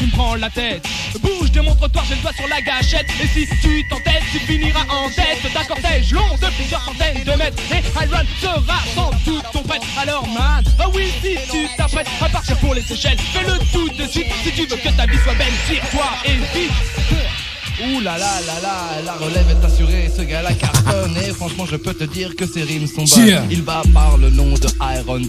tu me prends la tête. Bouge de mon trottoir, j'ai le doigt sur la gâchette. Et si tu t'entêtes, tu finiras en tête d'un cortège long de plusieurs centaines de mètres. Et Iron sera sans doute ton prêtre. Alors, man, oh oui, si tu t'apprêtes à partir pour les Seychelles, fais-le tout de suite. Si tu veux que ta vie soit belle, tire-toi et vite. Ouh là là là là, la relève est assurée, ce gars-là cartonne et franchement je peux te dire que ses rimes sont bonnes. Yeah. Il va par le nom de Iron 2.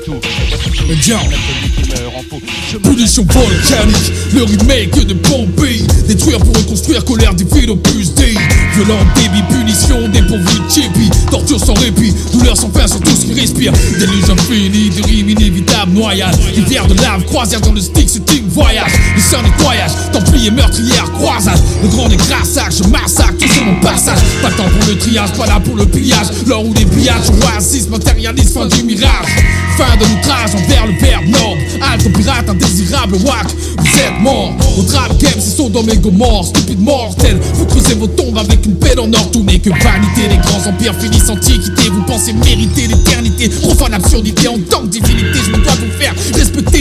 Mais bien. celui qui me rend fou. Je me Punition volcanique, le remake de Pompéi Détruire pour reconstruire, colère des d'opus Dei Violent débit, punition, dépourvu de chippy Torture sans répit, douleur sans fin sur tout ce qui respire Déluge infini, des rimes inévitables, noyades Rivière de lave, croisière dans le stick, shooting, voyage Le sang nettoyage, templier, meurtrière, croisade Le grand décrassage, je massacre tout sur mon passage. Pas le temps pour le triage, pas là pour le pillage. L'heure où les pillages, oasis, matérialise, fin du mirage. Fin de l'outrage envers le verbe noble. Halte pirate, indésirable, wack Vous êtes mort. Votre rap game c'est et Gomorre Stupide mortel Vous creusez vos tombes avec une pelle en or Tout n'est que vanité. Les grands empires finissent antiquité. Vous pensez mériter l'éternité. Profane absurdité en tant que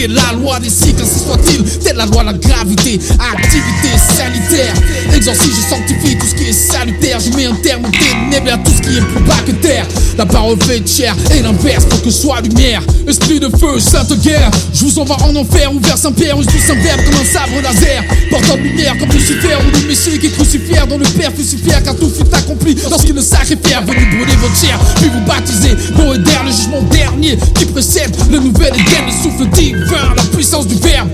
la loi des cycles Ainsi soit-il. Telle la loi de la gravité Activité sanitaire. Exorcise je sanctifie salutaire. Je mets un terme aux ténèbres à tout ce qui est plus bas que terre. La parole fait chair et l'inverse pour que soit lumière. Esprit de feu, sainte guerre. Je vous envoie en enfer ou vers Saint-Pierre Où je pousse un verbe comme un sabre laser. Portant lumière comme Lucifer Ou le Messie qui est crucifié dans le Père Lucifère Car tout fut accompli lorsqu'il le sacrifiait Venu brûler votre chair, puis vous baptiser et d'air, le jugement dernier qui précède Le nouvel Éden, le souffle divin La puissance du verbe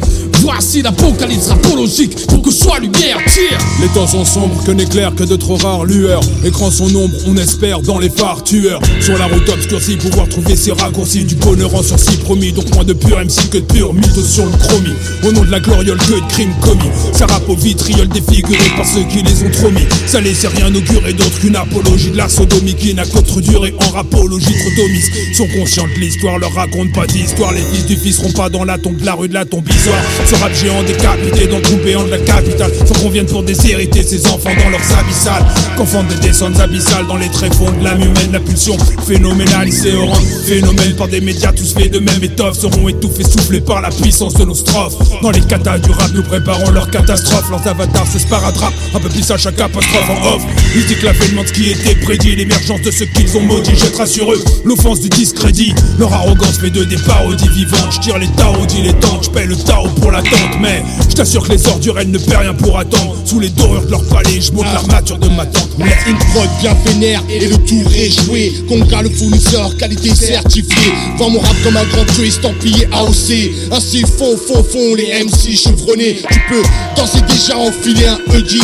Voici l'apocalypse apologique Pour que soit lumière, tire Les temps sont sombres, que n'éclaire que de trop rares lueurs. Écran son ombre, on espère dans les phares tueurs. Sur la route obscurcie, pouvoir trouver ces raccourcis. Du bonheur en sursis promis, donc moins de pur MC que de pur mythe sur le chromie. Au nom de la gloriole, que de crimes commis. Ça rappe au vitriol défiguré par ceux qui les ont trop mis. Ça laissait rien augurer d'autre qu'une apologie de la sodomie qui n'a qu'autre durée en rapologie. Trop d'omises sont conscients de l'histoire, leur raconte pas d'histoire. Les fils du fils seront pas dans la tombe la rue de la tombe bizarre. Ce rap géant décapité dans le béant de la capitale. Faut qu'on vienne pour déshériter ces enfants dans leurs abyssales. Confondent des descentes abyssales dans les tréfonds de l'âme humaine. La pulsion phénoménale, rang phénomène par des médias tous faits de même étoffe. Seront étouffés, soufflés par la puissance de nos strophes. Dans les katas du rap, nous préparons leur catastrophe. Leurs avatars se sparadrapent, un peu plus à chaque apostrophe en off. Ils l'avènement de ce qui était prédit, l'émergence de ceux qu'ils ont maudits jettera sur eux l'offense du discrédit. Leur arrogance fait d'eux des parodies vivantes. Je tire les tarots dilettantes, je paie le tao pour Mais je t'assure que les ordures, elles ne paient rien pour attendre. Sous les dorures de leur palais, je monte l'armature de ma tante. Mais Une prod bien vénère et le tour est joué. Conga le fournisseur, qualité certifiée. Vends mon rap comme un grand tueur estampillé AOC. Ainsi faux, faux, fond les MC chevronnés. Tu peux danser déjà enfiler un E10.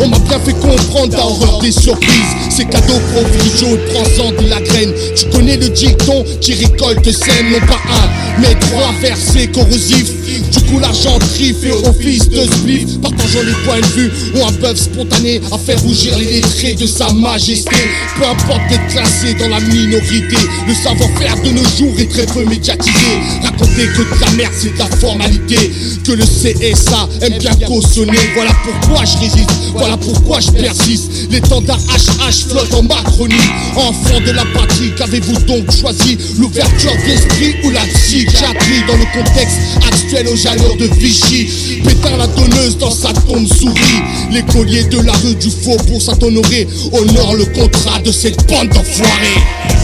On m'a bien fait comprendre ta horreur des surprises. C'est cadeau, profite jaune, prends-en de la graine. Tu connais le dicton qui récolte sème, non pas un, mais trois versets corrosifs. Du coup, l'argent tri fait office de spliff. Partageant les points de vue ou un bœuf spontané à faire rougir les lettrés de sa majesté. Peu importe d'être classé dans la minorité, le savoir-faire de nos jours est très peu médiatisé. Raconter que la merde c'est la formalité, que le CSA aime bien cautionner. Voilà pourquoi je résiste, voilà pourquoi je persiste. L'étendard HH flotte en Macronie. Enfant de la patrie, qu'avez-vous donc choisi? L'ouverture d'esprit ou la psychiatrie? Dans le contexte actuel aux jaleurs de Vichy Pétain la donneuse dans sa tombe souris Les colliers de la rue du faux pour s'honorer Honore le contrat de cette bande d'enfoirés